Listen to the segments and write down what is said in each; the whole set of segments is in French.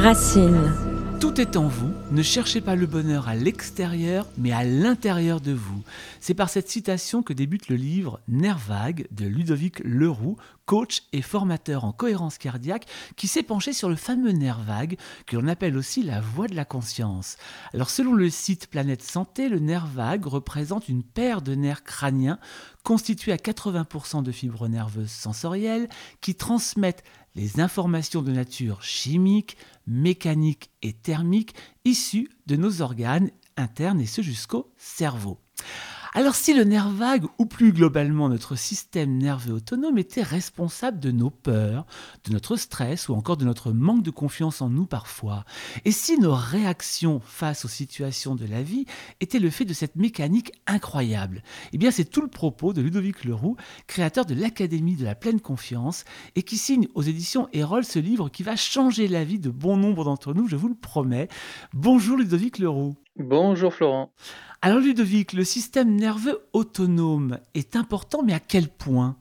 Racine. Tout est en vous, ne cherchez pas le bonheur à l'extérieur, mais à l'intérieur de vous. C'est par cette citation que débute le livre Nerf vague de Ludovic Leroux, coach et formateur en cohérence cardiaque, qui s'est penché sur le fameux nerf vague, que l'on appelle aussi la voie de la conscience. Alors selon le site Planète Santé, le nerf vague représente une paire de nerfs crâniens constitués à 80% de fibres nerveuses sensorielles qui transmettent les informations de nature chimique, mécanique et thermique issues de nos organes internes et ce jusqu'au cerveau. Alors si le nerf vague, ou plus globalement notre système nerveux autonome, était responsable de nos peurs, de notre stress ou encore de notre manque de confiance en nous parfois, et si nos réactions face aux situations de la vie étaient le fait de cette mécanique incroyable, eh bien c'est tout le propos de Ludovic Leroux, créateur de l'Académie de la pleine confiance, et qui signe aux éditions Erol ce livre qui va changer la vie de bon nombre d'entre nous, je vous le promets. Bonjour Ludovic Leroux. Bonjour Florent. Alors Ludovic, le système nerveux autonome est important, mais à quel point?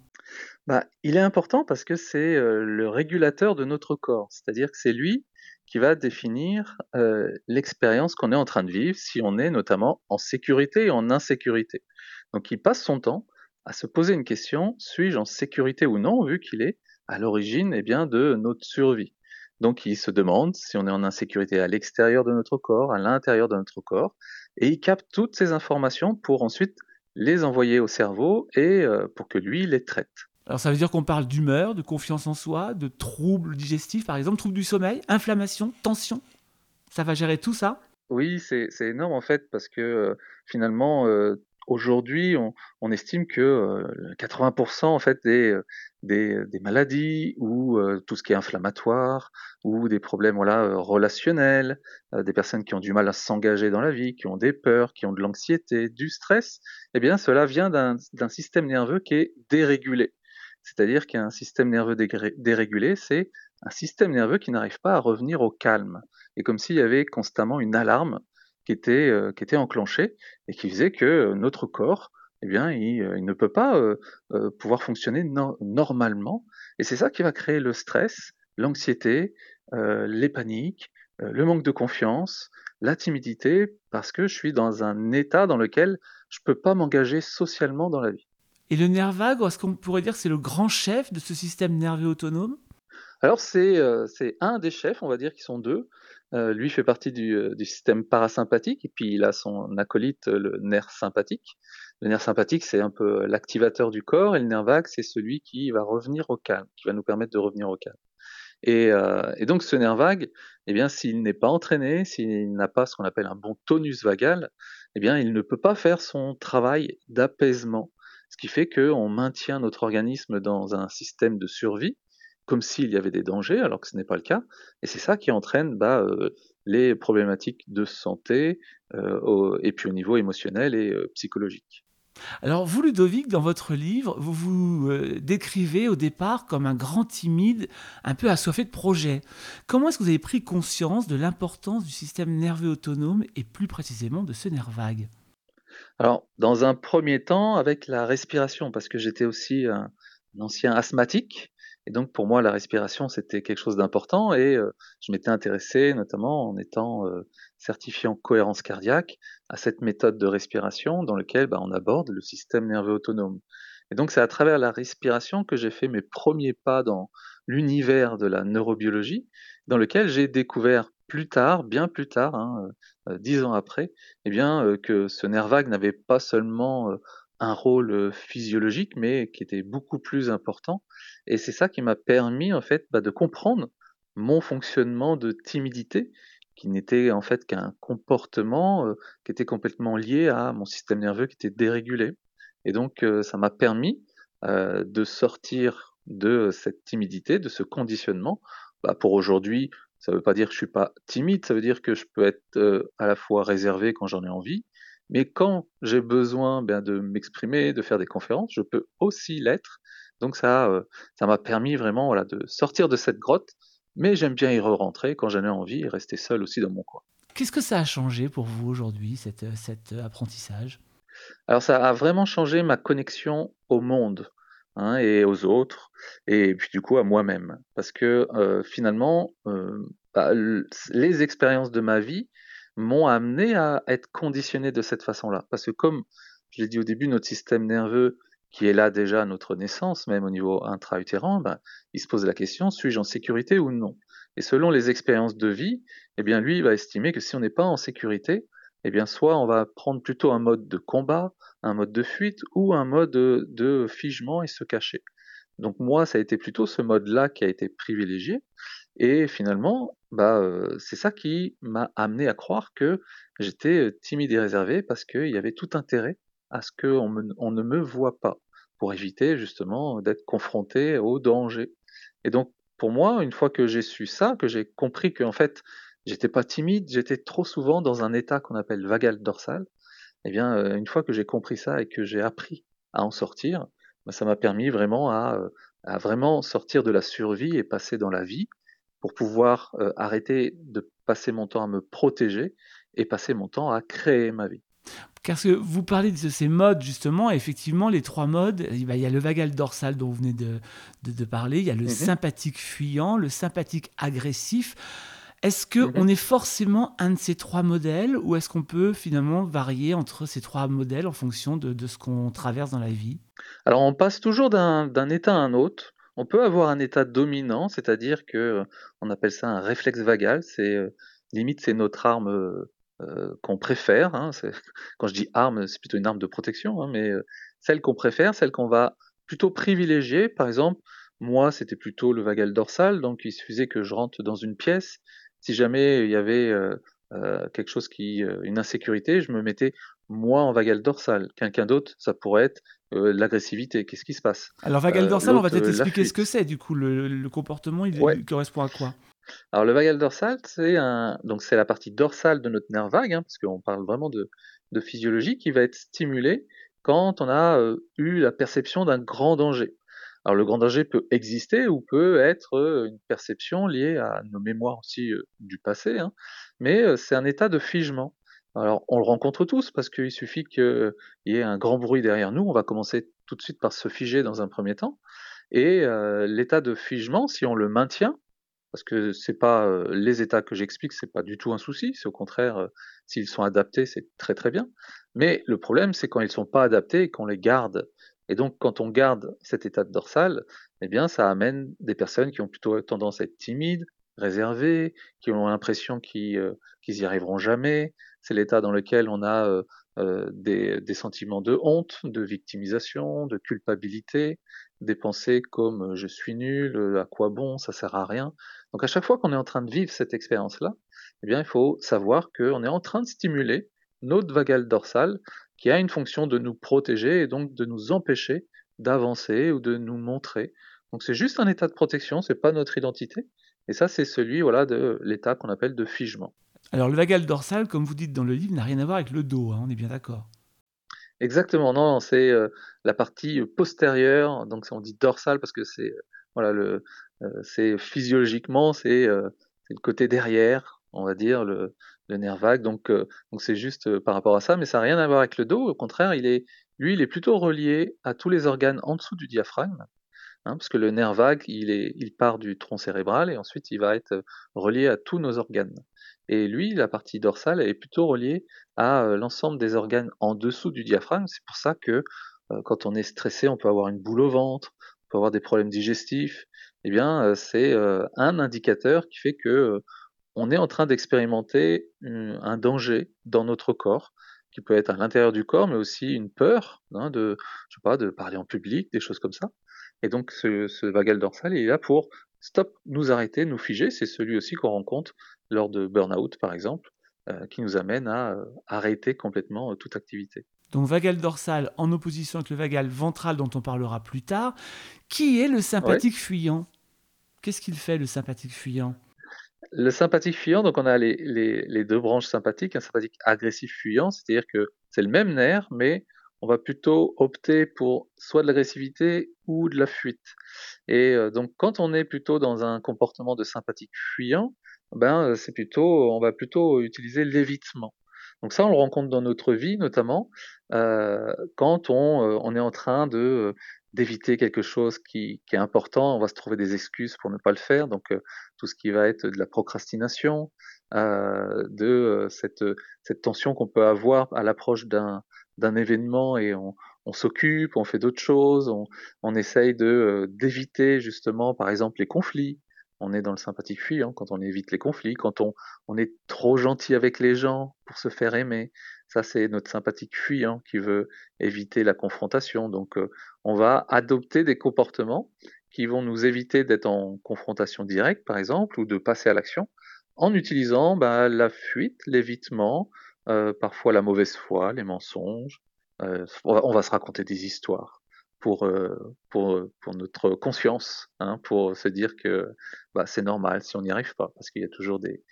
Bah, Il est important parce que c'est euh, le régulateur de notre corps, c'est-à-dire que c'est lui qui va définir euh, l'expérience qu'on est en train de vivre, si on est notamment en sécurité et en insécurité. Donc il passe son temps à se poser une question, suis-je en sécurité ou non, vu qu'il est à l'origine eh bien, de notre survie. Donc il se demande si on est en insécurité à l'extérieur de notre corps, à l'intérieur de notre corps, et il capte toutes ces informations pour ensuite les envoyer au cerveau et euh, pour que lui les traite. Alors ça veut dire qu'on parle d'humeur, de confiance en soi, de troubles digestifs par exemple, troubles du sommeil, inflammation, tension? Ça va gérer tout ça? Oui, c'est énorme en fait parce que euh, finalement euh, aujourd'hui on, estime que 80% en fait des, des, maladies ou euh, tout ce qui est inflammatoire ou des problèmes voilà, euh, relationnels, euh, des personnes qui ont du mal à s'engager dans la vie, qui ont des peurs, qui ont de l'anxiété, du stress, eh bien cela vient d'un système nerveux qui est dérégulé. C'est-à-dire qu'un système nerveux dérégulé, c'est un système nerveux qui n'arrive pas à revenir au calme. Et comme s'il y avait constamment une alarme qui était, qui était enclenchée et qui faisait que notre corps eh bien, il, euh, ne peut pas euh, euh, pouvoir fonctionner normalement. Et c'est ça qui va créer le stress, l'anxiété, les paniques, le manque de confiance, la timidité, parce que je suis dans un état dans lequel je ne peux pas m'engager socialement dans la vie. Et le nerf vague, est-ce qu'on pourrait dire que c'est le grand chef de ce système nerveux autonome? Alors c'est un des chefs, on va dire qu'ils sont deux. lui fait partie du, du, système parasympathique et puis il a son acolyte, le nerf sympathique. Le nerf sympathique, c'est un peu l'activateur du corps, et le nerf vague, c'est celui qui va revenir au calme, qui va nous permettre de revenir au calme. Et, euh, donc ce nerf vague, eh bien, s'il n'est pas entraîné, s'il n'a pas ce qu'on appelle un bon tonus vagal, eh bien, il ne peut pas faire son travail d'apaisement, ce qui fait qu'on maintient notre organisme dans un système de survie, comme s'il y avait des dangers, alors que ce n'est pas le cas. Et c'est ça qui entraîne bah, euh, les problématiques de santé, euh, et puis au niveau émotionnel et psychologique. Alors vous, Ludovic, dans votre livre, vous vous euh, décrivez au départ comme un grand timide, un peu assoiffé de projets. Comment est-ce que vous avez pris conscience de l'importance du système nerveux autonome et plus précisément de ce nerf vague? Alors, dans un premier temps, avec la respiration, parce que j'étais aussi un ancien asthmatique, et donc pour moi, la respiration, c'était quelque chose d'important et euh, je m'étais intéressé notamment en étant euh, certifié en cohérence cardiaque à cette méthode de respiration dans laquelle bah, on aborde le système nerveux autonome. Et donc c'est à travers la respiration que j'ai fait mes premiers pas dans l'univers de la neurobiologie, dans lequel j'ai découvert plus tard, bien plus tard, hein, euh, dix ans après, eh bien que ce nerf vague n'avait pas seulement un rôle physiologique, mais qui était beaucoup plus important. Et c'est ça qui m'a permis en fait bah, de comprendre mon fonctionnement de timidité, qui n'était en fait qu'un comportement qui était complètement lié à mon système nerveux qui était dérégulé. Et donc ça m'a permis de sortir de cette timidité, de ce conditionnement. Bah, pour aujourd'hui, ça ne veut pas dire que je suis pas timide, ça veut dire que je peux être à la fois réservé quand j'en ai envie, mais quand j'ai besoin ben, de m'exprimer, de faire des conférences, je peux aussi l'être. Donc ça, euh, ça m'a permis vraiment de sortir de cette grotte, mais j'aime bien y re-rentrer quand j'en ai envie et rester seul aussi dans mon coin. Qu'est-ce que ça a changé pour vous aujourd'hui, cet, cet apprentissage? Alors ça a vraiment changé ma connexion au monde. hein, et aux autres, et puis du coup à moi-même. Parce que euh, finalement, euh, bah, les expériences de ma vie m'ont amené à être conditionné de cette façon-là. Parce que comme je l'ai dit au début, notre système nerveux qui est là déjà à notre naissance, même au niveau intra-utérin, bah, il se pose la question, suis-je en sécurité ou non? Et selon les expériences de vie, eh bien lui, il va estimer que si on n'est pas en sécurité, eh bien soit on va prendre plutôt un mode de combat, un mode de fuite ou un mode de, figement et se cacher. Donc moi, ça a été plutôt ce mode-là qui a été privilégié. Et finalement, bah, euh, c'est ça qui m'a amené à croire que j'étais euh, timide et réservé parce qu'il y avait tout intérêt à ce qu'on on ne me voit pas pour éviter justement d'être confronté au danger. Et donc, pour moi, une fois que j'ai su ça, que j'ai compris qu'en fait, j'étais pas timide, j'étais trop souvent dans un état qu'on appelle vagal dorsal, eh bien, euh, une fois que j'ai compris ça et que j'ai appris à en sortir, bah, ça m'a permis vraiment à, à, vraiment sortir de la survie et passer dans la vie pour pouvoir euh, arrêter de passer mon temps à me protéger et passer mon temps à créer ma vie. Parce que vous parlez de ces modes, justement, effectivement, les trois modes, il y a le vagal dorsal dont vous venez de, de, parler, il y a le mhm. sympathique fuyant, le sympathique agressif. Est-ce qu'on mhm. est forcément un de ces trois modèles ou est-ce qu'on peut finalement varier entre ces trois modèles en fonction de, de ce qu'on traverse dans la vie? Alors on passe toujours d'un état à un autre. On peut avoir un état dominant, c'est-à-dire que euh, on appelle ça un réflexe vagal. C'est euh, limite c'est notre arme euh, qu'on préfère. Hein. quand je dis arme, c'est plutôt une arme de protection, hein, mais celle qu'on préfère, celle qu'on va plutôt privilégier. Par exemple, moi, c'était plutôt le vagal dorsal, donc il suffisait que je rentre dans une pièce. Si jamais il y avait quelque chose qui, une insécurité, je me mettais moi en vagal dorsal. Quelqu'un d'autre, ça pourrait être euh, l'agressivité. Qu'est-ce qui se passe? Alors, vagal euh, dorsal, on va peut-être euh, expliquer ce que c'est. Du coup, le, comportement, il, correspond à quoi? Alors, le vagal dorsal, c'est donc c'est la partie dorsale de notre nerf vague, hein, parce qu'on parle vraiment de, physiologie, qui va être stimulée quand on a eu la perception d'un grand danger. Alors, le grand danger peut exister ou peut être une perception liée à nos mémoires aussi du passé, hein, mais c'est un état de figement. Alors, on le rencontre tous parce qu'il suffit qu'il y ait un grand bruit derrière nous. On va commencer tout de suite par se figer dans un premier temps. Et euh, l'état de figement, si on le maintient, parce que c'est pas euh, les états que j'explique, c'est pas du tout un souci. C'est au contraire, euh, s'ils sont adaptés, c'est très très bien. Mais le problème, c'est quand ils sont pas adaptés et qu'on les garde. Et donc, quand on garde cet état de dorsal, eh bien, ça amène des personnes qui ont plutôt tendance à être timides, réservées, qui ont l'impression qu'ils y arriveront jamais, c'est l'état dans lequel on a euh, euh, des, sentiments de honte, de victimisation, de culpabilité, des pensées comme euh, je suis nul, à quoi bon, ça sert à rien. Donc à chaque fois qu'on est en train de vivre cette expérience-là, eh bien il faut savoir qu'on est en train de stimuler notre vagal dorsal qui a une fonction de nous protéger et donc de nous empêcher d'avancer ou de nous montrer. Donc c'est juste un état de protection, c'est pas notre identité. Et ça, c'est celui voilà, de l'état qu'on appelle de figement. Alors le vagal dorsal, comme vous dites dans le livre, n'a rien à voir avec le dos, hein, on est bien d'accord. Exactement, non, c'est euh, la partie postérieure, donc on dit dorsal parce que c'est euh, euh, physiologiquement c'est le côté derrière, on va dire le, nerf vague, donc donc c'est juste par rapport à ça, mais ça n'a rien à voir avec le dos. Au contraire, il est lui, il est plutôt relié à tous les organes en dessous du diaphragme. Hein, parce que le nerf vague, il, est, il part du tronc cérébral et ensuite il va être relié à tous nos organes. Et lui, la partie dorsale est plutôt reliée à euh, l'ensemble des organes en dessous du diaphragme. C'est pour ça que euh, quand on est stressé, on peut avoir une boule au ventre, on peut avoir des problèmes digestifs. Eh bien, euh, c'est un indicateur qui fait que on est en train d'expérimenter un danger dans notre corps, qui peut être à l'intérieur du corps, mais aussi une peur hein, de, je sais pas, de parler en public, des choses comme ça. Et donc, ce, ce vagal dorsal, il est là pour stop, nous arrêter, nous figer. C'est celui aussi qu'on rencontre lors de burn-out, par exemple, euh, qui nous amène à euh, arrêter complètement euh, toute activité. Donc vagal dorsal en opposition avec le vagal ventral dont on parlera plus tard. Qui est le sympathique fuyant? Qu'est-ce qu'il fait le sympathique fuyant? Le sympathique fuyant, donc on a les, les, deux branches sympathiques, un sympathique agressif fuyant, c'est-à-dire que c'est le même nerf, mais on va plutôt opter pour soit de l'agressivité ou de la fuite. Et donc quand on est plutôt dans un comportement de sympathique fuyant, ben c'est plutôt, on va plutôt utiliser l'évitement. Donc ça, on le rencontre dans notre vie, notamment euh, quand on, on, est en train de d'éviter quelque chose qui, qui, est important, on va se trouver des excuses pour ne pas le faire. Donc tout ce qui va être de la procrastination, euh, de euh, cette, cette tension qu'on peut avoir à l'approche d'un d'un événement et on, s'occupe, on fait d'autres choses, on, essaye de euh, d'éviter justement par exemple les conflits. On est dans le sympathique fuyant quand on évite les conflits, quand on, on est trop gentil avec les gens pour se faire aimer. Ça, c'est notre sympathique fuyant qui veut éviter la confrontation. Donc, on va adopter des comportements qui vont nous éviter d'être en confrontation directe, par exemple, ou de passer à l'action, en utilisant bah, la fuite, l'évitement, euh, parfois la mauvaise foi, les mensonges. Euh, on, va, se raconter des histoires pour, euh, pour, notre conscience, hein, pour se dire que bah, c'est normal si on n'y arrive pas, parce qu'il y a toujours des,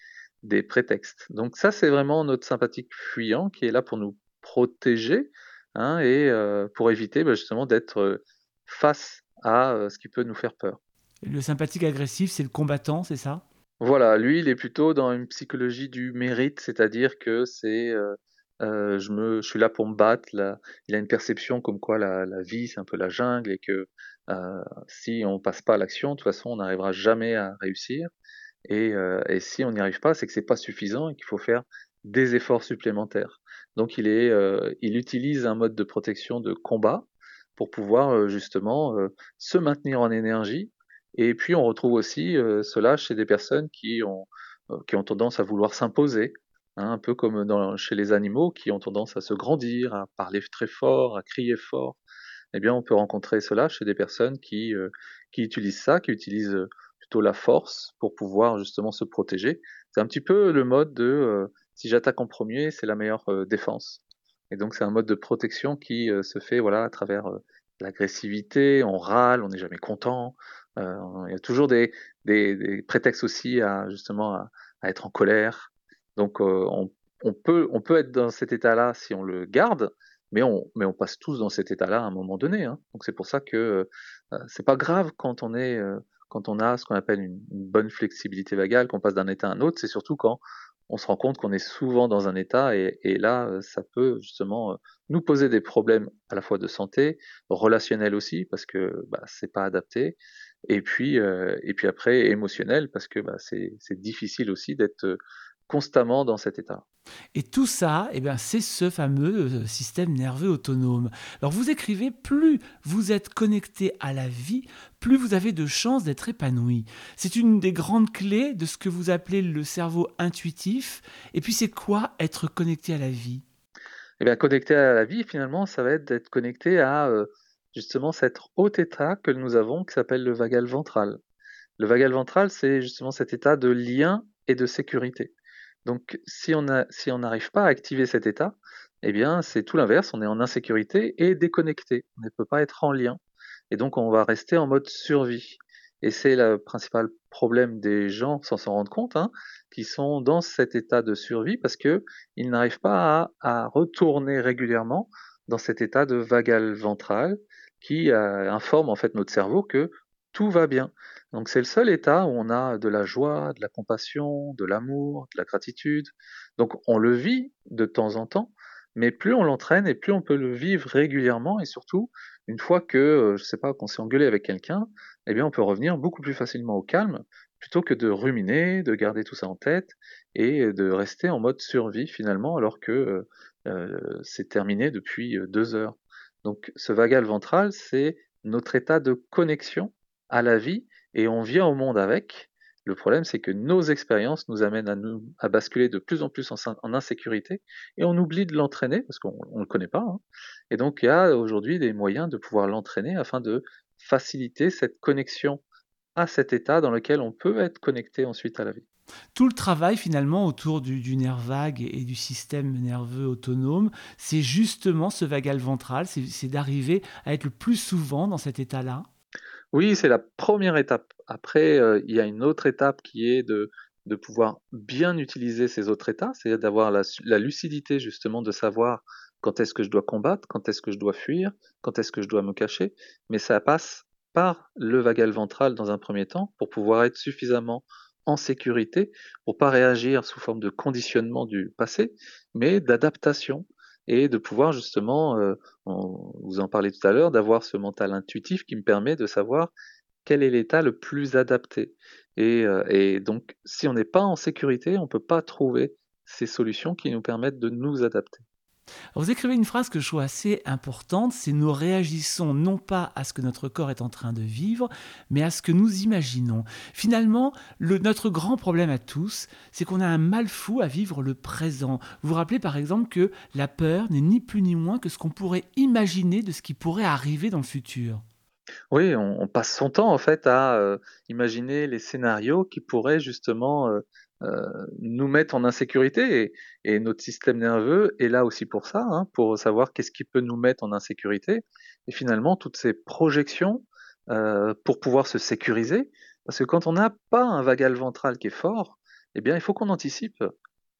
des prétextes. Donc ça, c'est vraiment notre sympathique fuyant qui est là pour nous protéger hein, et pour éviter bah, justement d'être face à ce qui peut nous faire peur. Le sympathique agressif, c'est le combattant, c'est ça? Voilà, lui, il est plutôt dans une psychologie du mérite, c'est-à-dire que c'est euh, euh, je, me, je suis là pour me battre. Là. Il a une perception comme quoi la, la vie, c'est un peu la jungle et que euh, si on passe pas à l'action, de toute façon, on n'arrivera jamais à réussir. Et, euh, et si on n'y arrive pas, c'est que c'est pas suffisant et qu'il faut faire des efforts supplémentaires. Donc il est, euh, il utilise un mode de protection de combat pour pouvoir euh, justement se maintenir en énergie. Et puis on retrouve aussi euh, cela chez des personnes qui ont, qui ont tendance à vouloir s'imposer, hein, un peu comme chez les animaux qui ont tendance à se grandir, à parler très fort, à crier fort. Eh bien, on peut rencontrer cela chez des personnes qui, qui utilisent ça, qui utilisent plutôt la force pour pouvoir justement se protéger. C'est un petit peu le mode de si j'attaque en premier, c'est la meilleure défense. Et donc c'est un mode de protection qui euh, se fait voilà à travers euh, l'agressivité, on râle, on n'est jamais content. Euh, il y a toujours des, prétextes aussi à justement à, être en colère. Donc on, on, peut on peut être dans cet état-là si on le garde, mais on mais on passe tous dans cet état-là à un moment donné. Hein. Donc c'est pour ça que euh, c'est pas grave quand on est quand on a ce qu'on appelle une, bonne flexibilité vagale, qu'on passe d'un état à un autre. C'est surtout quand on se rend compte qu'on est souvent dans un état et, là, euh, ça peut justement euh, nous poser des problèmes à la fois de santé, relationnels aussi parce que bah, c'est pas adapté, et puis euh, et puis après émotionnel parce que bah, c'est difficile aussi d'être constamment dans cet état. Et tout ça, eh bien, c'est ce fameux euh, système nerveux autonome. Alors vous écrivez, plus vous êtes connecté à la vie, plus vous avez de chances d'être épanoui. C'est une des grandes clés de ce que vous appelez le cerveau intuitif. Et puis c'est quoi être connecté à la vie? Eh bien, connecté à la vie, finalement, ça va être d'être connecté à euh, justement cet haut état que nous avons qui s'appelle le vagal ventral. Le vagal ventral, c'est justement cet état de lien et de sécurité. Donc, si on n'arrive pas à activer cet état, eh bien, c'est tout l'inverse. On est en insécurité et déconnecté. On ne peut pas être en lien. Et donc, on va rester en mode survie. Et c'est le principal problème des gens, sans s'en rendre compte, hein, qui sont dans cet état de survie parce que ils n'arrivent pas à, retourner régulièrement dans cet état de vagal ventral qui euh, informe en fait notre cerveau que tout va bien. Donc c'est le seul état où on a de la joie, de la compassion, de l'amour, de la gratitude. Donc on le vit de temps en temps, mais plus on l'entraîne et plus on peut le vivre régulièrement et surtout une fois que euh, je sais pas qu'on s'est engueulé avec quelqu'un, eh bien on peut revenir beaucoup plus facilement au calme plutôt que de ruminer, de garder tout ça en tête et de rester en mode survie finalement alors que euh, c'est terminé depuis deux heures. Donc ce vagal ventral, c'est notre état de connexion à la vie et on vient au monde avec. Le problème, c'est que nos expériences nous amènent à, nous, basculer de plus en plus en, en insécurité et on oublie de l'entraîner parce qu'on ne le connaît pas. Hein. Et donc, il y a aujourd'hui des moyens de pouvoir l'entraîner afin de faciliter cette connexion à cet état dans lequel on peut être connecté ensuite à la vie. Tout le travail finalement autour du, nerf vague et, du système nerveux autonome, c'est justement ce vagal ventral, c'est d'arriver à être le plus souvent dans cet état-là. Oui, c'est la première étape. Après, euh, il y a une autre étape qui est de, pouvoir bien utiliser ces autres états, c'est-à-dire d'avoir la, lucidité justement de savoir quand est-ce que je dois combattre, quand est-ce que je dois fuir, quand est-ce que je dois me cacher. Mais ça passe par le vagal ventral dans un premier temps pour pouvoir être suffisamment en sécurité, pour pas réagir sous forme de conditionnement du passé, mais d'adaptation. et de pouvoir justement, euh, vous en parlez tout à l'heure, d'avoir ce mental intuitif qui me permet de savoir quel est l'état le plus adapté. Et, euh, et donc, si on n'est pas en sécurité, on peut pas trouver ces solutions qui nous permettent de nous adapter. Vous écrivez une phrase que je trouve assez importante, c'est nous réagissons non pas à ce que notre corps est en train de vivre, mais à ce que nous imaginons. Finalement, le, notre grand problème à tous, c'est qu'on a un mal fou à vivre le présent. Vous vous rappelez par exemple que la peur n'est ni plus ni moins que ce qu'on pourrait imaginer de ce qui pourrait arriver dans le futur. Oui, on, passe son temps en fait à euh, imaginer les scénarios qui pourraient justement euh, nous mettre en insécurité et, notre système nerveux est là aussi pour ça, hein, pour savoir qu'est-ce qui peut nous mettre en insécurité. Et finalement, toutes ces projections euh, pour pouvoir se sécuriser, parce que quand on n'a pas un vagal ventral qui est fort, eh bien, il faut qu'on anticipe,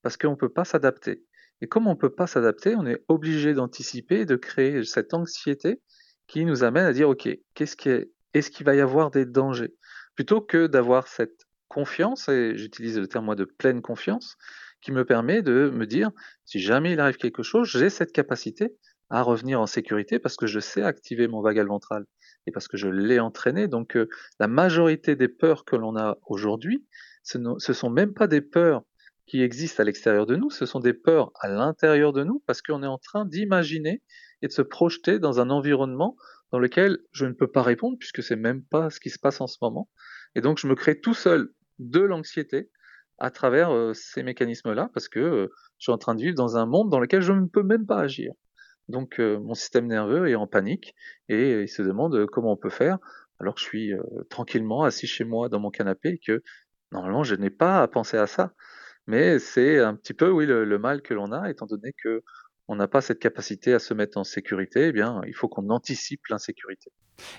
parce qu'on ne peut pas s'adapter. Et comme on ne peut pas s'adapter, on est obligé d'anticiper, de créer cette anxiété qui nous amène à dire, OK, qu'est-ce qui est, est-ce qu'il va y avoir des dangers? Plutôt que d'avoir cette confiance, et j'utilise le terme moi de pleine confiance, qui me permet de me dire, si jamais il arrive quelque chose, j'ai cette capacité à revenir en sécurité parce que je sais activer mon vagal ventral et parce que je l'ai entraîné. Donc euh, la majorité des peurs que l'on a aujourd'hui, ce ne sont même pas des peurs qui existent à l'extérieur de nous, ce sont des peurs à l'intérieur de nous parce qu'on est en train d'imaginer et de se projeter dans un environnement dans lequel je ne peux pas répondre puisque c'est même pas ce qui se passe en ce moment. Et donc je me crée tout seul de l'anxiété à travers euh, ces mécanismes-là, parce que euh, je suis en train de vivre dans un monde dans lequel je ne peux même pas agir. Donc euh, mon système nerveux est en panique et il se demande comment on peut faire alors que je suis tranquillement assis chez moi dans mon canapé et que normalement je n'ai pas à penser à ça. Mais c'est un petit peu oui le, mal que l'on a étant donné que on n'a pas cette capacité à se mettre en sécurité, eh bien, il faut qu'on anticipe l'insécurité.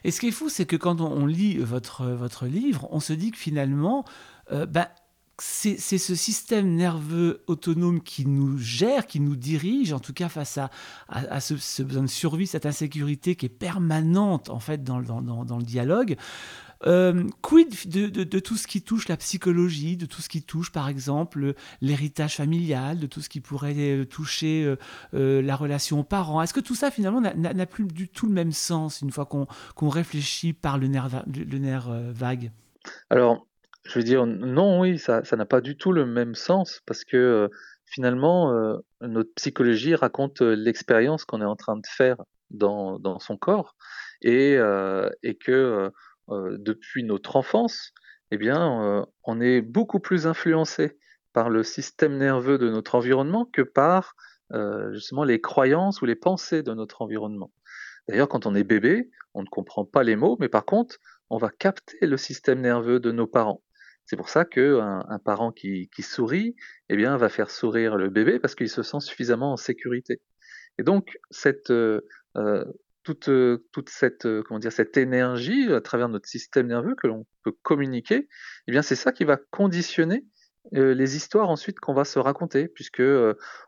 Et ce qui est fou, c'est que quand on lit votre, votre livre, on se dit que finalement, euh, bah, c'est ce système nerveux autonome qui nous gère, qui nous dirige, en tout cas face à, ce, besoin de survie, cette insécurité qui est permanente en fait dans le dialogue. Euh, quid de, tout ce qui touche la psychologie, de tout ce qui touche par exemple l'héritage familial, de tout ce qui pourrait euh, toucher euh, la relation aux parents? Est-ce que tout ça finalement n'a plus du tout le même sens une fois qu'on réfléchit par le nerf, le nerf vague? Alors, je veux dire, non, oui, ça n'a pas du tout le même sens parce que finalement, notre psychologie raconte l'expérience qu'on est en train de faire dans, son corps et, et que euh, depuis notre enfance, eh bien, euh, on est beaucoup plus influencé par le système nerveux de notre environnement que par euh, justement les croyances ou les pensées de notre environnement. D'ailleurs, quand on est bébé, on ne comprend pas les mots, mais par contre, on va capter le système nerveux de nos parents. C'est pour ça qu'un un parent qui, qui, sourit, eh bien, va faire sourire le bébé parce qu'il se sent suffisamment en sécurité. Et donc, cette, euh, toute, euh, toute cette, euh, comment dire, cette énergie à travers notre système nerveux que l'on peut communiquer, eh bien c'est ça qui va conditionner euh, les histoires ensuite qu'on va se raconter, puisque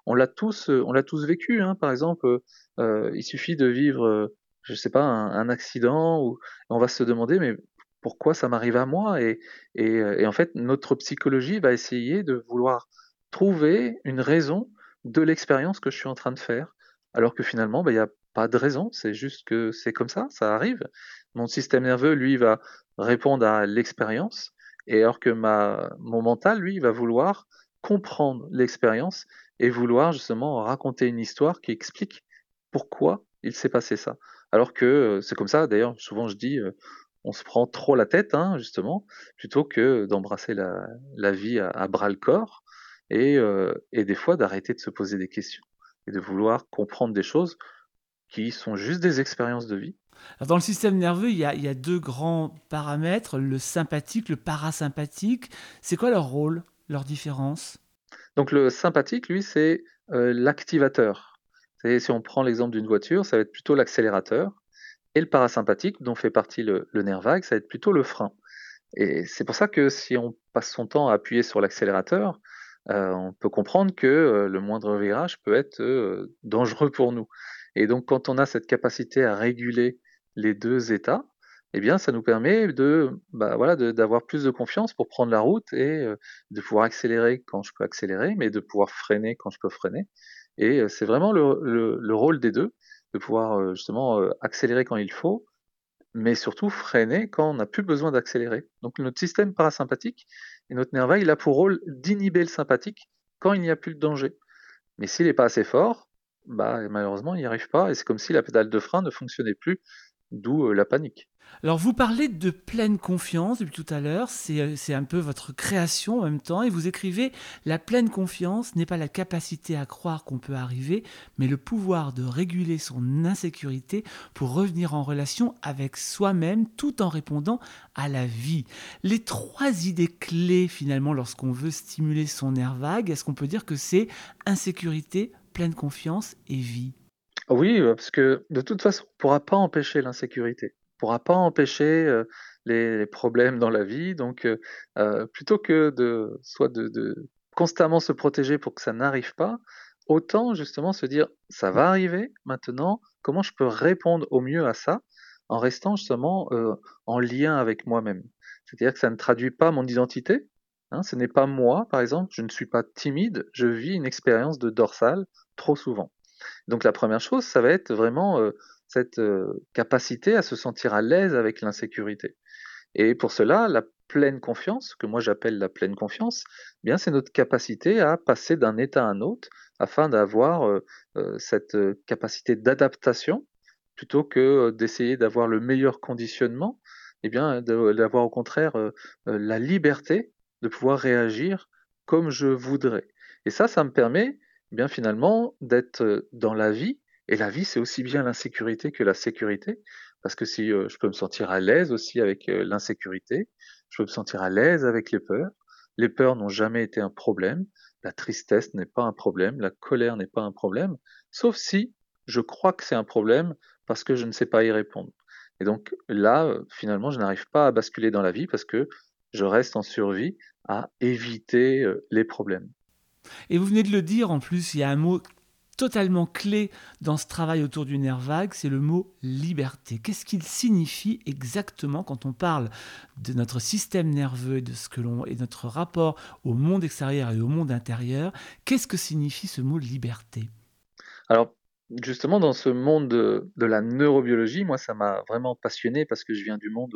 on l'a tous, on l'a tous vécu. Hein. Par exemple, il suffit de vivre, je sais pas, un, accident où on va se demander mais pourquoi ça m'arrive à moi et, et, en fait notre psychologie va essayer de vouloir trouver une raison de l'expérience que je suis en train de faire, alors que finalement bah, il y a pas de raison, c'est juste que c'est comme ça, ça arrive. Mon système nerveux, lui, va répondre à l'expérience, et alors que ma, mon mental, lui, va vouloir comprendre l'expérience et vouloir justement raconter une histoire qui explique pourquoi il s'est passé ça. Alors que euh, c'est comme ça, d'ailleurs, souvent je dis, euh, on se prend trop la tête, hein, justement, plutôt que d'embrasser la, la, vie à, bras le corps et, euh, et des fois d'arrêter de se poser des questions et de vouloir comprendre des choses qui sont juste des expériences de vie. dans le système nerveux, il y, a, deux grands paramètres, le sympathique, le parasympathique. C'est quoi leur rôle, leur différence? Donc le sympathique, lui, c'est euh, l'activateur. Si on prend l'exemple d'une voiture, ça va être plutôt l'accélérateur. Et le parasympathique, dont fait partie le, nerf vague, ça va être plutôt le frein. Et c'est pour ça que si on passe son temps à appuyer sur l'accélérateur, euh, on peut comprendre que euh, le moindre virage peut être dangereux pour nous. Et donc, quand on a cette capacité à réguler les deux états, eh bien, ça nous permet de, bah, voilà, d'avoir plus de confiance pour prendre la route et euh, de pouvoir accélérer quand je peux accélérer, mais de pouvoir freiner quand je peux freiner. Et c'est vraiment le, rôle des deux, de pouvoir justement accélérer quand il faut, mais surtout freiner quand on n'a plus besoin d'accélérer. Donc notre système parasympathique et notre nerf il a pour rôle d'inhiber le sympathique quand il n'y a plus de danger. Mais s'il n'est pas assez fort, bah, malheureusement, il n'y arrive pas, et c'est comme si la pédale de frein ne fonctionnait plus, d'où la panique. Alors vous parlez de pleine confiance depuis tout à l'heure, euh, c'est un peu votre création en même temps, et vous écrivez La pleine confiance n'est pas la capacité à croire qu'on peut arriver, mais le pouvoir de réguler son insécurité pour revenir en relation avec soi-même tout en répondant à la vie. Les trois idées clés finalement lorsqu'on veut stimuler son nerf vague, est-ce qu'on peut dire que c'est insécurité, pleine confiance et vie? Oui, parce que de toute façon, on ne pourra pas empêcher l'insécurité pourra pas empêcher les problèmes dans la vie. Donc, plutôt que de soit de, constamment se protéger pour que ça n'arrive pas, autant justement se dire ça va arriver maintenant. Comment je peux répondre au mieux à ça en restant justement en lien avec moi-même? C'est-à-dire que ça ne traduit pas mon identité. Hein, ce n'est pas moi, par exemple. Je ne suis pas timide. Je vis une expérience de dorsale trop souvent. Donc la première chose, ça va être vraiment cette capacité à se sentir à l'aise avec l'insécurité. Et pour cela, la pleine confiance, que moi j'appelle la pleine confiance, eh bien c'est notre capacité à passer d'un état à un autre afin d'avoir cette capacité d'adaptation plutôt que d'essayer d'avoir le meilleur conditionnement, eh bien d'avoir au contraire la liberté de pouvoir réagir comme je voudrais. Et ça, ça me permet bien finalement d'être dans la vie et la vie, c'est aussi bien l'insécurité que la sécurité, parce que si je peux me sentir à l'aise aussi avec l'insécurité, je peux me sentir à l'aise avec les peurs. Les peurs n'ont jamais été un problème, la tristesse n'est pas un problème, la colère n'est pas un problème, sauf si je crois que c'est un problème parce que je ne sais pas y répondre. Et donc là, finalement, je n'arrive pas à basculer dans la vie parce que je reste en survie à éviter les problèmes. Et vous venez de le dire, en plus, il y a un mot totalement clé dans ce travail autour du nerf vague, c'est le mot liberté. Qu'est-ce qu'il signifie exactement quand on parle de notre système nerveux et de ce que l'on et notre rapport au monde extérieur et au monde intérieur? Qu'est-ce que signifie ce mot liberté? Alors justement dans ce monde de, la neurobiologie, moi ça m'a vraiment passionné parce que je viens du monde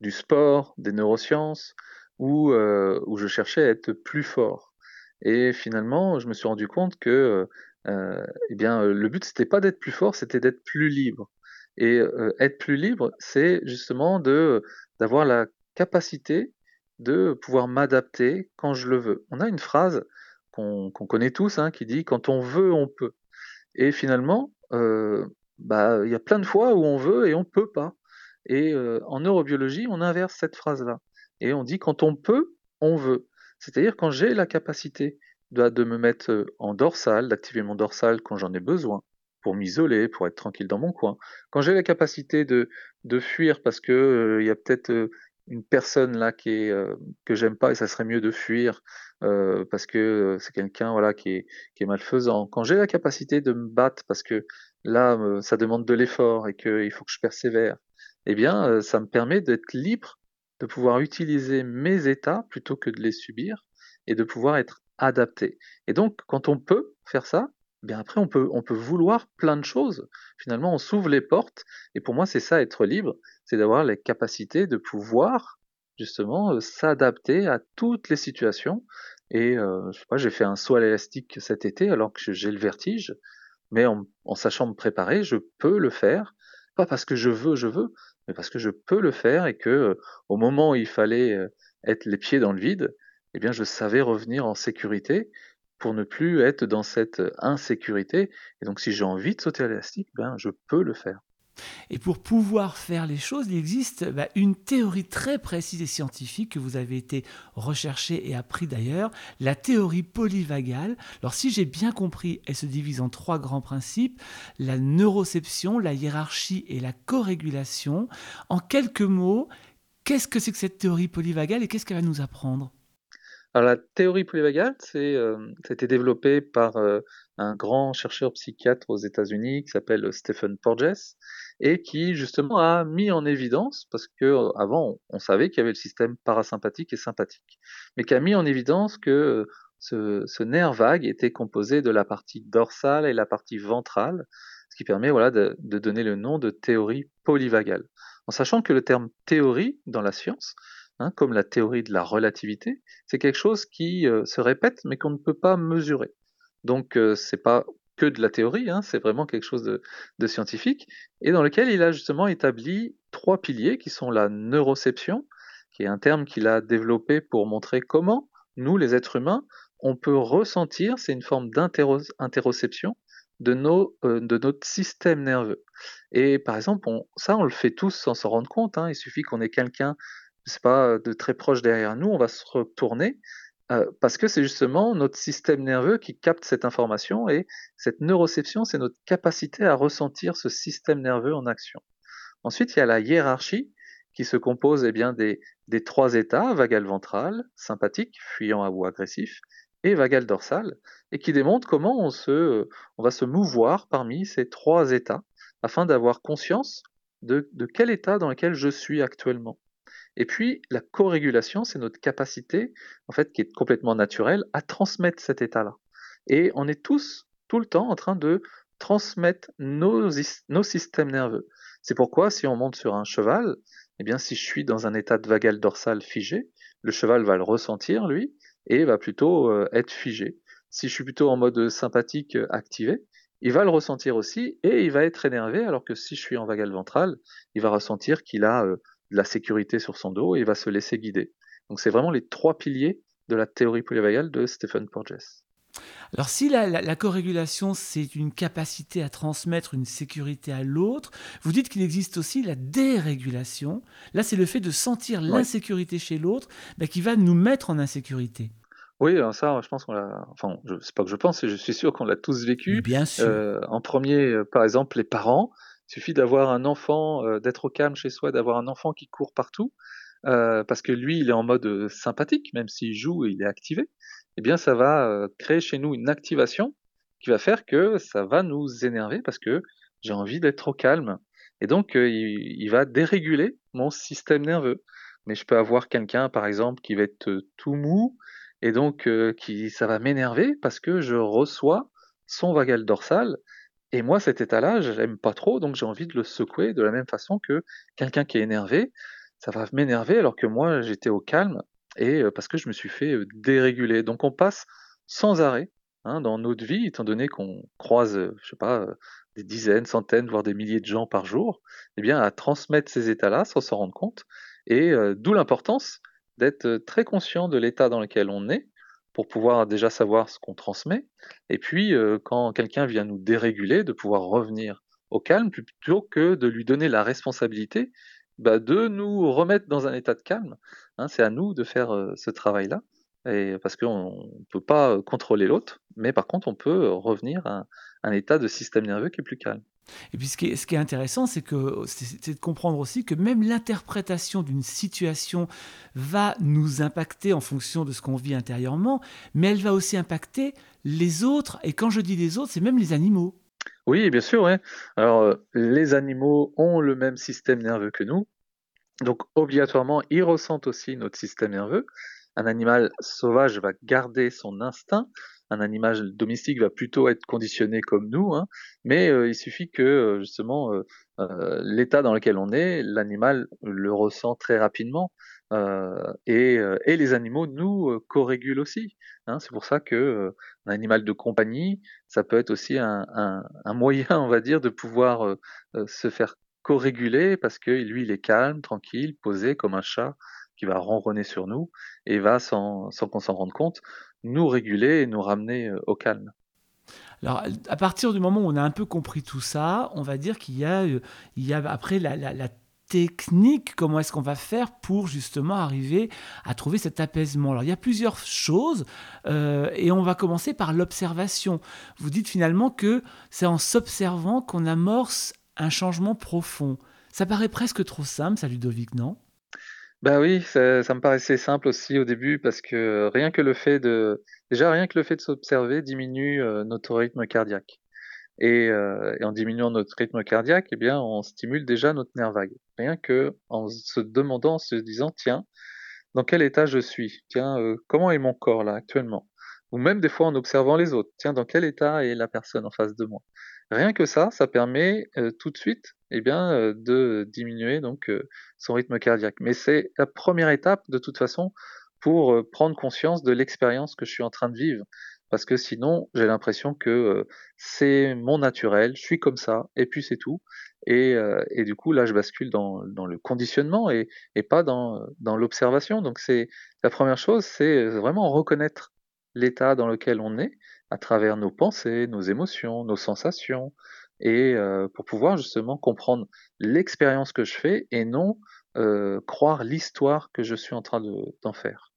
du sport, des neurosciences, où, euh, où je cherchais à être plus fort. Et finalement, je me suis rendu compte que eh bien, le but, c'était pas d'être plus fort, c'était d'être plus libre. Et être plus libre, c'est justement de d'avoir la capacité de pouvoir m'adapter quand je le veux. On a une phrase qu'on connaît tous hein, qui dit quand on veut, on peut. Et finalement, bah, il y a plein de fois où on veut et on peut pas. Et en neurobiologie, on inverse cette phrase-là. Et on dit quand on peut, on veut. C'est-à-dire quand j'ai la capacité de me mettre en dorsale, d'activer mon dorsal quand j'en ai besoin, pour m'isoler, pour être tranquille dans mon coin. Quand j'ai la capacité de, fuir parce que il y a peut-être une personne là qui est, que j'aime pas et ça serait mieux de fuir parce que c'est quelqu'un voilà qui est, qui est malfaisant. Quand j'ai la capacité de me battre parce que là ça demande de l'effort et qu'il faut que je persévère, eh bien ça me permet d'être libre, de pouvoir utiliser mes états plutôt que de les subir et de pouvoir être adapté. Et donc, quand on peut faire ça, eh bien après on peut on peut vouloir plein de choses. Finalement, on s'ouvre les portes. Et pour moi, c'est ça être libre, c'est d'avoir les capacités de pouvoir justement euh, s'adapter à toutes les situations. Et euh, je sais pas, j'ai fait un saut à l'élastique cet été alors que j'ai le vertige, mais en, sachant me préparer, je peux le faire. Pas parce que je veux, je veux, mais parce que je peux le faire et que euh, au moment où il fallait être les pieds dans le vide, eh bien, je savais revenir en sécurité pour ne plus être dans cette insécurité. Et donc, si j'ai envie de sauter à l'élastique, ben, je peux le faire. Et pour pouvoir faire les choses, il existe bah, une théorie très précise et scientifique que vous avez été recherché et appris d'ailleurs, la théorie polyvagale. Alors si j'ai bien compris, elle se divise en trois grands principes, la neuroception, la hiérarchie et la corrégulation. En quelques mots, qu'est-ce que c'est que cette théorie polyvagale et qu'est-ce qu'elle va nous apprendre? Alors la théorie polyvagale, c'est, euh, ça a été développé par euh, un grand chercheur psychiatre aux États-Unis qui s'appelle Stephen Porges et qui justement a mis en évidence, parce que euh, avant on, savait qu'il y avait le système parasympathique et sympathique, mais qui a mis en évidence que ce, nerf vague était composé de la partie dorsale et la partie ventrale, ce qui permet voilà, de, donner le nom de théorie polyvagale. En sachant que le terme théorie dans la science, hein, comme la théorie de la relativité, c'est quelque chose qui euh, se répète mais qu'on ne peut pas mesurer. Donc euh, c'est pas que de la théorie, hein, c'est vraiment quelque chose de, scientifique, et dans lequel il a justement établi trois piliers qui sont la neuroception, qui est un terme qu'il a développé pour montrer comment nous, les êtres humains, on peut ressentir, c'est une forme d'interoception de, euh, de notre système nerveux. Et par exemple, ça, on le fait tous sans s'en rendre compte. Hein. Il suffit qu'on ait quelqu'un, pas, de très proche derrière nous, on va se retourner euh, parce que c'est justement notre système nerveux qui capte cette information et cette neuroception, c'est notre capacité à ressentir ce système nerveux en action. Ensuite, il y a la hiérarchie qui se compose eh bien, des, trois états, vagal ventral, sympathique, fuyant ou agressif, et vagal dorsal, et qui démontre comment on, se, on va se mouvoir parmi ces trois états afin d'avoir conscience de, quel état dans lequel je suis actuellement. Et puis la co-régulation, c'est notre capacité, en fait, qui est complètement naturelle, à transmettre cet état-là. Et on est tous, tout le temps, en train de transmettre nos, systèmes nerveux. C'est pourquoi, si on monte sur un cheval, eh bien, si je suis dans un état de vagal dorsal figé, le cheval va le ressentir, lui, et va plutôt euh, être figé. Si je suis plutôt en mode sympathique euh, activé, il va le ressentir aussi et il va être énervé, alors que si je suis en vagal ventral, il va ressentir qu'il a euh, la sécurité sur son dos et il va se laisser guider. Donc c'est vraiment les trois piliers de la théorie polyvagale de Stephen Porges. Alors si la, la, corrégulation, c'est une capacité à transmettre une sécurité à l'autre, vous dites qu'il existe aussi la dérégulation. Là, c'est le fait de sentir l'insécurité chez l'autre bah, qui va nous mettre en insécurité. Oui, ça, je pense qu'on l'a. Enfin, c'est pas que je pense, je suis sûr qu'on l'a tous vécu. Bien sûr. Euh, en premier, euh, par exemple, les parents. Il suffit d'avoir un enfant, euh, d'être au calme chez soi, d'avoir un enfant qui court partout, parce que lui, il est en mode sympathique, même s'il joue, il est activé eh bien ça va euh, créer chez nous une activation qui va faire que ça va nous énerver parce que j'ai envie d'être au calme. Et donc euh, il, va déréguler mon système nerveux. Mais je peux avoir quelqu'un par exemple qui va être euh, tout mou et donc qui ça va m'énerver parce que je reçois son vagal dorsal et moi cet état-là, je l'aime pas trop donc j'ai envie de le secouer de la même façon que quelqu'un qui est énervé, ça va m'énerver alors que moi j'étais au calme et parce que je me suis fait déréguler. Donc on passe sans arrêt hein, dans notre vie, étant donné qu'on croise, je sais pas, des dizaines, centaines, voire des milliers de gens par jour, eh bien à transmettre ces états-là sans s'en rendre compte. Et d'où l'importance d'être très conscient de l'état dans lequel on est pour pouvoir déjà savoir ce qu'on transmet, et puis quand quelqu'un vient nous déréguler, de pouvoir revenir au calme plutôt que de lui donner la responsabilité bah, de nous remettre dans un état de calme. Hein, c'est à nous de faire ce travail-là, parce qu'on ne peut pas contrôler l'autre, mais par contre on peut revenir à un état de système nerveux qui est plus calme. Et puis ce qui est, intéressant, c'est de comprendre aussi que même l'interprétation d'une situation va nous impacter en fonction de ce qu'on vit intérieurement, mais elle va aussi impacter les autres. Et quand je dis les autres, c'est même les animaux. Oui, bien sûr. Alors, les animaux ont le même système nerveux que nous. Donc, obligatoirement, ils ressentent aussi notre système nerveux. Un animal sauvage va garder son instinct. Un animal domestique va plutôt être conditionné comme nous. Hein. Mais il suffit que, justement, l'état dans lequel on est, l'animal le ressent très rapidement. Euh, et, euh, et, les animaux nous euh, co-régulent aussi. Hein. C'est pour ça que un animal de compagnie, ça peut être aussi un, un, un moyen, on va dire, de pouvoir se faire co-réguler parce que lui, il est calme, tranquille, posé comme un chat qui va ronronner sur nous et va, sans, sans qu'on s'en rende compte, nous réguler et nous ramener au calme. Alors, à partir du moment où on a un peu compris tout ça, on va dire qu'il y a, il y a après la technique, comment est-ce qu'on va faire pour justement arriver à trouver cet apaisement Alors il y a plusieurs choses euh, et on va commencer par l'observation. Vous dites finalement que c'est en s'observant qu'on amorce un changement profond. Ça paraît presque trop simple, ça Ludovic, non? Ben oui, ça, me paraissait simple aussi au début parce que rien que le fait de déjà rien que le fait de s'observer diminue euh, notre rythme cardiaque. Euh, et, en diminuant notre rythme cardiaque, eh bien, on stimule déjà notre nerf vague. Rien que en se demandant, en se disant, tiens, dans quel état je suis? Tiens, euh, comment est mon corps là actuellement? Ou même des fois en observant les autres. Tiens, dans quel état est la personne en face de moi? Rien que ça, ça permet tout de suite eh bien, euh, de diminuer donc euh, son rythme cardiaque. Mais c'est la première étape de toute façon pour prendre conscience de l'expérience que je suis en train de vivre. Parce que sinon, j'ai l'impression que c'est mon naturel, je suis comme ça, et puis c'est tout. Et, et, du coup, là, je bascule dans, dans le conditionnement et, et pas dans, dans l'observation. Donc, c'est la première chose, c'est vraiment reconnaître l'état dans lequel on est à travers nos pensées, nos émotions, nos sensations, et euh, pour pouvoir justement comprendre l'expérience que je fais et non euh, croire l'histoire que je suis en train d'en faire.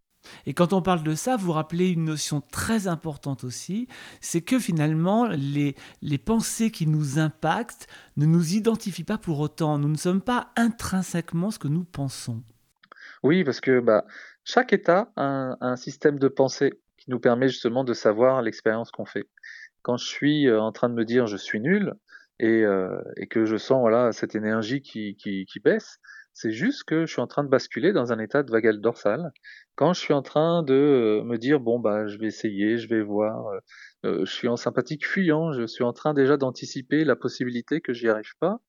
Et quand on parle de ça, vous rappelez une notion très importante aussi, c'est que finalement, les, les pensées qui nous impactent ne nous identifient pas pour autant. Nous ne sommes pas intrinsèquement ce que nous pensons. Oui, parce que bah, chaque État a un, un système de pensée qui nous permet justement de savoir l'expérience qu'on fait. Quand je suis euh, en train de me dire je suis nul et, euh, et que je sens voilà cette énergie qui, qui, qui baisse, c'est juste que je suis en train de basculer dans un état de vagal dorsal. Quand je suis en train de euh, me dire bon bah je vais essayer, je vais voir, je suis en sympathique fuyant, je suis en train déjà d'anticiper la possibilité que j'y arrive pas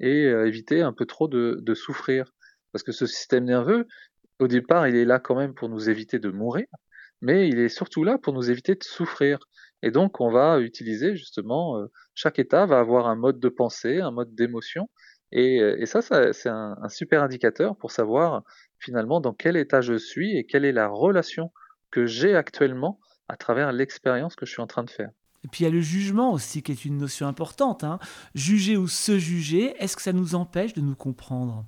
et éviter un peu trop de, de souffrir. Parce que ce système nerveux, au départ, il est là quand même pour nous éviter de mourir, mais il est surtout là pour nous éviter de souffrir. Et donc, on va utiliser justement, euh, chaque état va avoir un mode de pensée, un mode d'émotion, et, euh, et, ça, ça c'est un, un, super indicateur pour savoir finalement dans quel état je suis et quelle est la relation que j'ai actuellement à travers l'expérience que je suis en train de faire. Et puis il y a le jugement aussi qui est une notion importante. Hein. Juger ou se juger, est-ce que ça nous empêche de nous comprendre?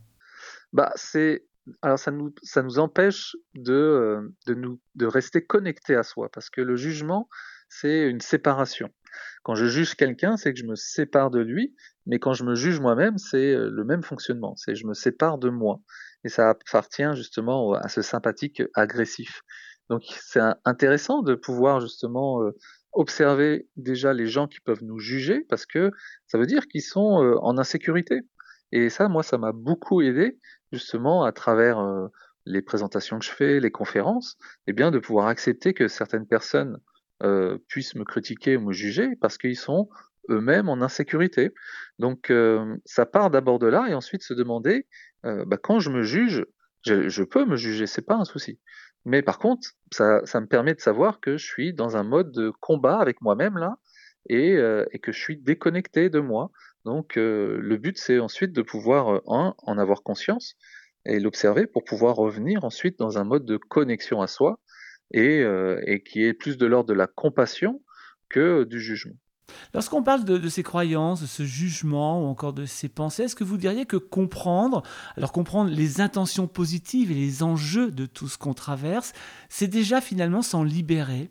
Bah, c'est alors ça nous, ça nous empêche de, euh, de, nous, de rester connectés à soi, parce que le jugement, c'est une séparation. Quand je juge quelqu'un, c'est que je me sépare de lui, mais quand je me juge moi-même, c'est euh, le même fonctionnement, c'est je me sépare de moi. Et ça appartient justement à ce sympathique agressif. Donc c'est intéressant de pouvoir justement euh, observer déjà les gens qui peuvent nous juger, parce que ça veut dire qu'ils sont en insécurité. Et ça, moi, ça m'a beaucoup aidé justement à travers euh, les présentations que je fais, les conférences, et eh bien de pouvoir accepter que certaines personnes euh, puissent me critiquer ou me juger parce qu'ils sont eux-mêmes en insécurité. Donc euh, ça part d'abord de là et ensuite se demander bah, quand je me juge, je, peux me juger, c'est pas un souci. Mais par contre, ça, me permet de savoir que je suis dans un mode de combat avec moi-même là et, et que je suis déconnecté de moi donc euh, le but c'est ensuite de pouvoir euh, un, en avoir conscience et l'observer pour pouvoir revenir ensuite dans un mode de connexion à soi et, euh, et qui est plus de l'ordre de la compassion que du jugement. Lorsqu'on parle de, de, ces croyances, de ce jugement ou encore de ces pensées, est-ce que vous diriez que comprendre, alors comprendre les intentions positives et les enjeux de tout ce qu'on traverse, c'est déjà finalement s'en libérer?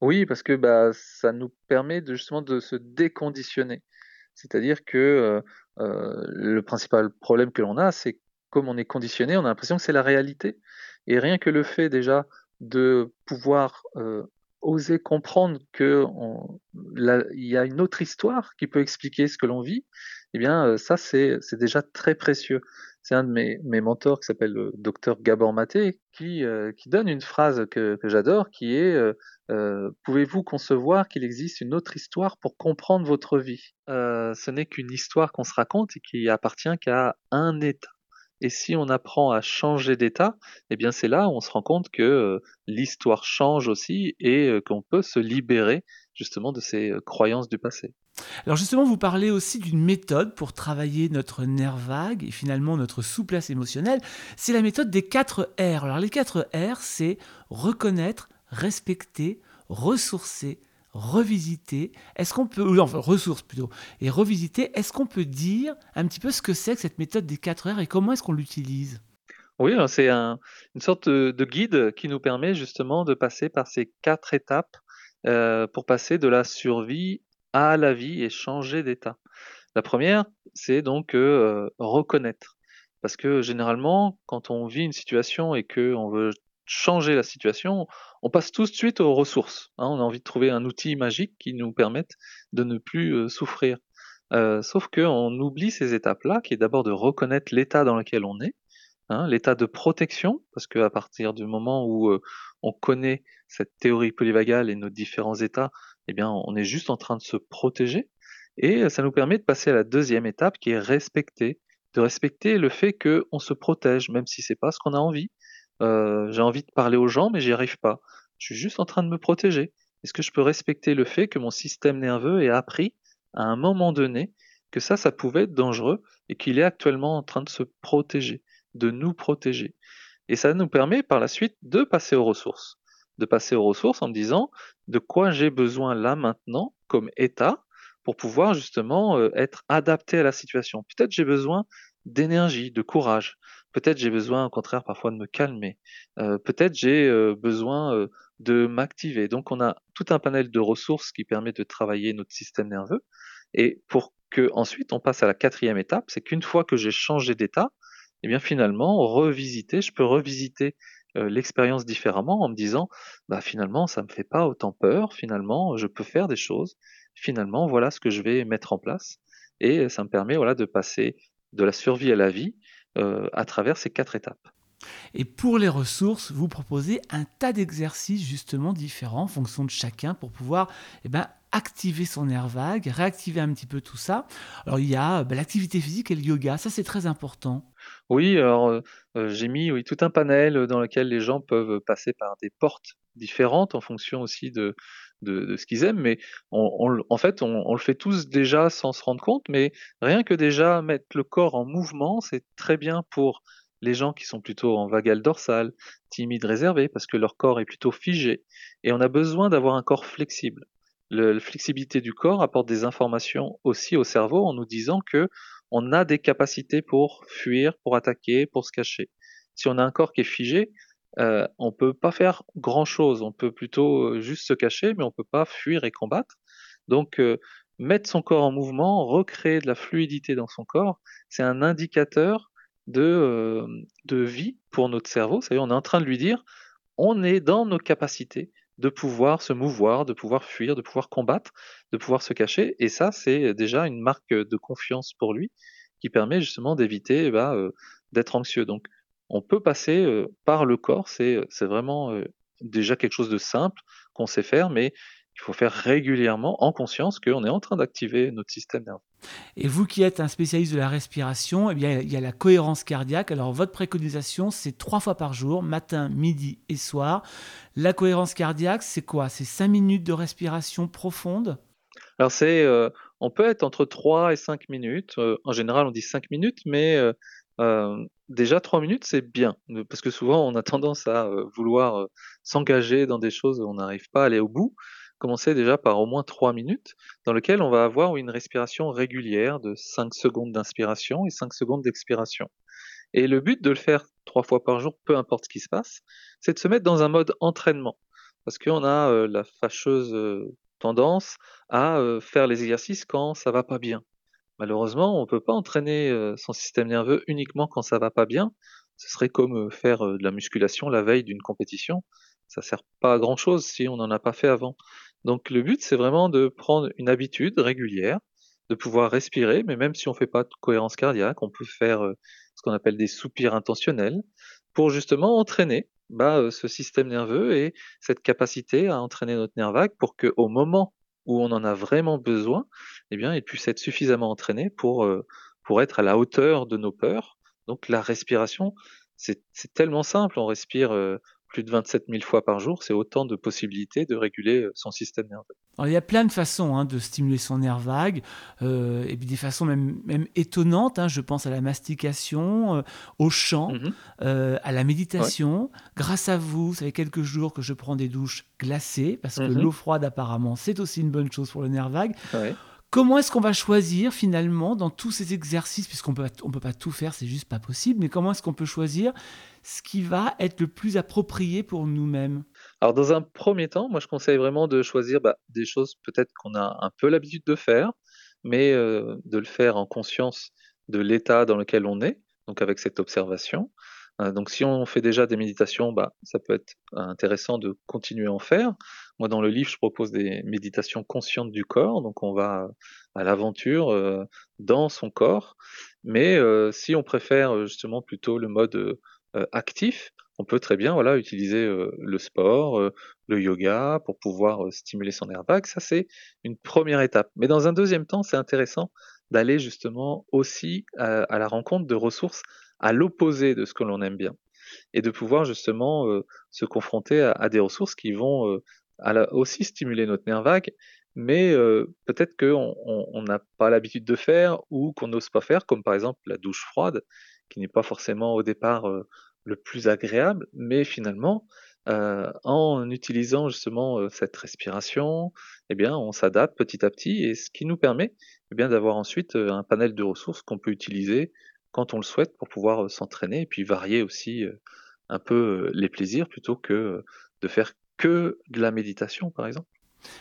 Oui, parce que bah, ça nous permet de, justement de se déconditionner. C'est-à-dire que euh, euh, le principal problème que l'on a, c'est comme on est conditionné, on a l'impression que c'est la réalité. Et rien que le fait déjà de pouvoir euh, oser comprendre qu'il y a une autre histoire qui peut expliquer ce que l'on vit, eh bien ça c'est déjà très précieux. C'est un de mes, mes mentors qui s'appelle le docteur Gabor Maté qui, qui donne une phrase que, que j'adore qui est euh, pouvez-vous concevoir qu'il existe une autre histoire pour comprendre votre vie? Euh, Ce n'est qu'une histoire qu'on se raconte et qui appartient qu'à un état. Et si on apprend à changer d'état, eh bien c'est là où on se rend compte que euh, l'histoire change aussi et euh, qu'on peut se libérer justement de ces euh, croyances du passé. Alors justement, vous parlez aussi d'une méthode pour travailler notre nerf vague et finalement notre souplesse émotionnelle. C'est la méthode des 4 R. Alors les 4 R, c'est reconnaître, respecter, ressourcer, revisiter. Est-ce qu'on peut, enfin ressources plutôt, et revisiter. Est-ce qu'on peut dire un petit peu ce que c'est que cette méthode des 4 R et comment est-ce qu'on l'utilise? Oui, c'est un, une sorte de guide qui nous permet justement de passer par ces quatre étapes euh, pour passer de la survie à la vie et changer d'état. La première, c'est donc euh, reconnaître. Parce que généralement, quand on vit une situation et qu'on veut changer la situation, on passe tout de suite aux ressources. Hein. on a envie de trouver un outil magique qui nous permette de ne plus euh, souffrir. Euh, sauf qu'on oublie ces étapes-là, qui est d'abord de reconnaître l'état dans lequel on est, hein, l'état de protection, parce qu'à partir du moment où euh, on connaît cette théorie polyvagale et nos différents états, eh bien, on est juste en train de se protéger. Et ça nous permet de passer à la deuxième étape qui est respecter, de respecter le fait qu'on se protège, même si c'est pas ce qu'on a envie. Euh, j'ai envie de parler aux gens, mais j'y arrive pas. Je suis juste en train de me protéger. Est-ce que je peux respecter le fait que mon système nerveux ait appris à un moment donné que ça, ça pouvait être dangereux et qu'il est actuellement en train de se protéger, de nous protéger? Et ça nous permet par la suite de passer aux ressources. De passer aux ressources en me disant de quoi j'ai besoin là maintenant comme état pour pouvoir justement euh, être adapté à la situation. Peut-être j'ai besoin d'énergie, de courage. Peut-être j'ai besoin au contraire parfois de me calmer. Euh, peut-être j'ai euh, besoin euh, de m'activer. Donc on a tout un panel de ressources qui permet de travailler notre système nerveux. Et pour que ensuite on passe à la quatrième étape, c'est qu'une fois que j'ai changé d'état, eh bien finalement revisiter, je peux revisiter l'expérience différemment en me disant bah finalement ça me fait pas autant peur, finalement je peux faire des choses, finalement voilà ce que je vais mettre en place et ça me permet voilà de passer de la survie à la vie euh, à travers ces quatre étapes. Et pour les ressources, vous proposez un tas d'exercices justement différents en fonction de chacun pour pouvoir eh ben, activer son nerf vague, réactiver un petit peu tout ça. Alors il y a ben, l'activité physique et le yoga, ça c'est très important. Oui, alors euh, euh, j'ai mis oui, tout un panel dans lequel les gens peuvent passer par des portes différentes en fonction aussi de, de, ce qu'ils aiment, mais en fait, on, le fait tous déjà sans se rendre compte, mais rien que déjà mettre le corps en mouvement, c'est très bien pour les gens qui sont plutôt en vagal dorsale, timides, réservés, parce que leur corps est plutôt figé, et on a besoin d'avoir un corps flexible. la flexibilité du corps apporte des informations aussi au cerveau en nous disant que on a des capacités pour fuir, pour attaquer, pour se cacher. Si on a un corps qui est figé, euh, on peut pas faire grand chose, on peut plutôt euh, juste se cacher, mais on peut pas fuir et combattre. Donc euh, mettre son corps en mouvement, recréer de la fluidité dans son corps, c'est un indicateur de, euh, de vie pour notre cerveau. C'est-à-dire on est en train de lui dire, on est dans nos capacités de pouvoir se mouvoir, de pouvoir fuir, de pouvoir combattre, de pouvoir se cacher. Et ça, c'est déjà une marque de confiance pour lui qui permet justement d'éviter bah, d'être anxieux. Donc on peut passer euh, par le corps, c'est vraiment euh, déjà quelque chose de simple qu'on sait faire, mais il faut faire régulièrement en conscience qu'on est en train d'activer notre système nerveux. Et vous qui êtes un spécialiste de la respiration, eh bien, il y a la cohérence cardiaque. Alors, votre préconisation, c'est trois fois par jour, matin, midi et soir. La cohérence cardiaque, c'est quoi? C'est cinq minutes de respiration profonde? Alors, c'est, euh, on peut être entre 3 et 5 minutes. en général, on dit 5 minutes, mais déjà trois minutes, c'est bien, parce que souvent on a tendance à vouloir s'engager dans des choses où on n'arrive pas à aller au bout. Commencer déjà par au moins trois minutes, dans lequel on va avoir une respiration régulière de 5 secondes d'inspiration et 5 secondes d'expiration. Et le but de le faire trois fois par jour, peu importe ce qui se passe, c'est de se mettre dans un mode entraînement. Parce qu'on a la fâcheuse tendance à faire les exercices quand ça va pas bien. Malheureusement, on ne peut pas entraîner euh, son système nerveux uniquement quand ça va pas bien. Ce serait comme euh, faire euh, de la musculation la veille d'une compétition. Ça sert pas à grand chose si on n'en a pas fait avant. Donc le but, c'est vraiment de prendre une habitude régulière, de pouvoir respirer, mais même si on fait pas de cohérence cardiaque, on peut faire ce qu'on appelle des soupirs intentionnels pour justement entraîner bah, ce système nerveux et cette capacité à entraîner notre nerf vague pour qu'au moment où on en a vraiment besoin, eh bien, il puisse être suffisamment entraîné pour, euh, pour être à la hauteur de nos peurs. Donc la respiration, c'est tellement simple, on respire euh, plus de 27 000 fois par jour, c'est autant de possibilités de réguler euh, son système nerveux. Alors, il y a plein de façons hein, de stimuler son nerf vague, euh, et puis des façons même, même étonnantes. Hein. je pense à la mastication, euh, au chant, mhm. à la méditation. Grâce à vous, ça fait quelques jours que je prends des douches glacées, parce que mhm. l'eau froide, apparemment, c'est aussi une bonne chose pour le nerf vague. Comment est-ce qu'on va choisir finalement dans tous ces exercices, puisqu'on peut, on peut pas tout faire, c'est juste pas possible, mais comment est-ce qu'on peut choisir ce qui va être le plus approprié pour nous-mêmes? Alors dans un premier temps, moi je conseille vraiment de choisir bah, des choses peut-être qu'on a un peu l'habitude de faire, mais euh, de le faire en conscience de l'état dans lequel on est, donc avec cette observation. Euh, donc si on fait déjà des méditations, bah, ça peut être intéressant de continuer à en faire. Moi dans le livre, je propose des méditations conscientes du corps, donc on va à l'aventure euh, dans son corps. Mais si on préfère justement plutôt le mode actif, on peut très bien voilà, utiliser le sport, le yoga pour pouvoir stimuler son nerf vague. Ça, c'est une première étape. Mais dans un deuxième temps, c'est intéressant d'aller justement aussi à, la rencontre de ressources à l'opposé de ce que l'on aime bien et de pouvoir justement se confronter à, des ressources qui vont aussi stimuler notre nerf vague, mais peut-être qu'on n'a pas l'habitude de faire ou qu'on n'ose pas faire, comme par exemple la douche froide, qui n'est pas forcément au départ le plus agréable, mais finalement, en utilisant justement cette respiration, eh bien, on s'adapte petit à petit, et ce qui nous permet eh bien, d'avoir ensuite un panel de ressources qu'on peut utiliser quand on le souhaite pour pouvoir s'entraîner et puis varier aussi un peu les plaisirs plutôt que de faire que de la méditation, par exemple.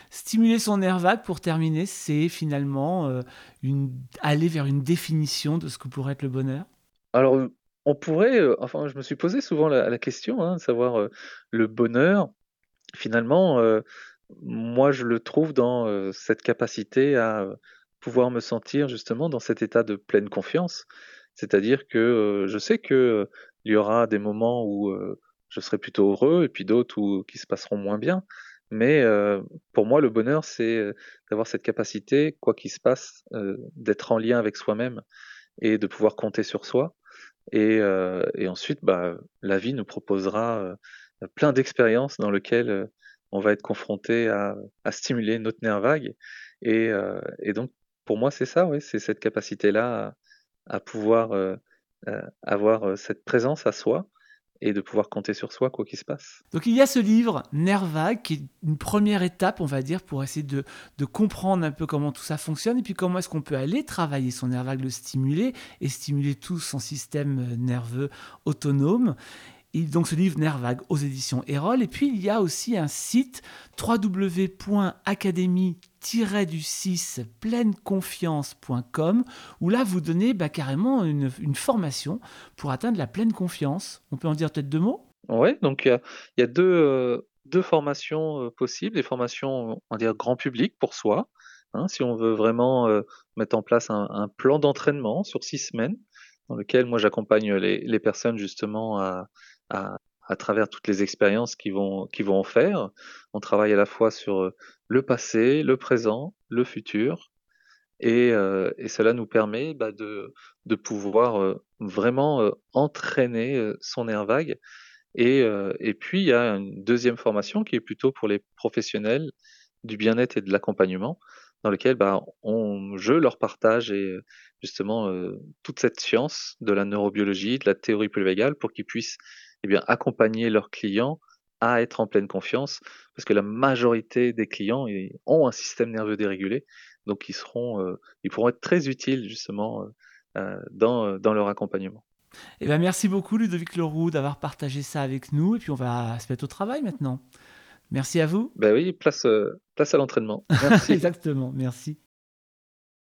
Stimuler son nerf vague, pour terminer, c'est finalement une... aller vers une définition de ce que pourrait être le bonheur Alors, on pourrait, enfin, je me suis posé souvent la, question, hein, de savoir le bonheur. Finalement, moi, je le trouve dans cette capacité à pouvoir me sentir justement dans cet état de pleine confiance. C'est-à-dire que je sais que il y aura des moments où je serai plutôt heureux et puis d'autres qui se passeront moins bien. Mais pour moi, le bonheur, c'est d'avoir cette capacité, quoi qu'il se passe, d'être en lien avec soi-même et de pouvoir compter sur soi. Et, ensuite, bah, la vie nous proposera plein d'expériences dans lesquelles on va être confronté à, stimuler notre nerf vague. Et, donc, pour moi, c'est ça, oui, c'est cette capacité-là à pouvoir avoir cette présence à soi et de pouvoir compter sur soi quoi qu'il se passe. Donc il y a ce livre, Nerf qui est une première étape, on va dire, pour essayer de, de comprendre un peu comment tout ça fonctionne et puis comment est-ce qu'on peut aller travailler son nerf vague, le stimuler et stimuler tout son système nerveux autonome donc ce livre Nervague aux éditions Erol. Et puis il y a aussi un site www.académie-du-6 pleineconfiance.com où là vous donnez bah, carrément une, formation pour atteindre la pleine confiance. On peut en dire peut-être deux mots? Oui, donc il y a, deux, euh, deux, formations euh, possibles, des formations on va dire grand public pour soi, hein, si on veut vraiment euh, mettre en place un, plan d'entraînement sur six semaines dans lequel moi j'accompagne les, les, personnes justement à, à travers toutes les expériences qu'ils vont, qu'ils vont en faire. On travaille à la fois sur euh, le passé, le présent, le futur, et, euh, et cela nous permet bah, de, de pouvoir euh, vraiment entraîner son air vague. Et, et puis, il y a une deuxième formation qui est plutôt pour les professionnels du bien-être et de l'accompagnement, dans lequel bah, on, je leur partage et justement toute cette science de la neurobiologie, de la théorie polyvagale, pour qu'ils puissent eh bien, accompagner leurs clients à être en pleine confiance, parce que la majorité des clients ont un système nerveux dérégulé, donc ils seront, euh, ils pourront être très utiles justement euh, euh, dans, dans leur accompagnement. Eh bien, merci beaucoup Ludovic Leroux d'avoir partagé ça avec nous, et puis on va se mettre au travail maintenant. Merci à vous. Ben oui, place, place à l'entraînement. Exactement, merci.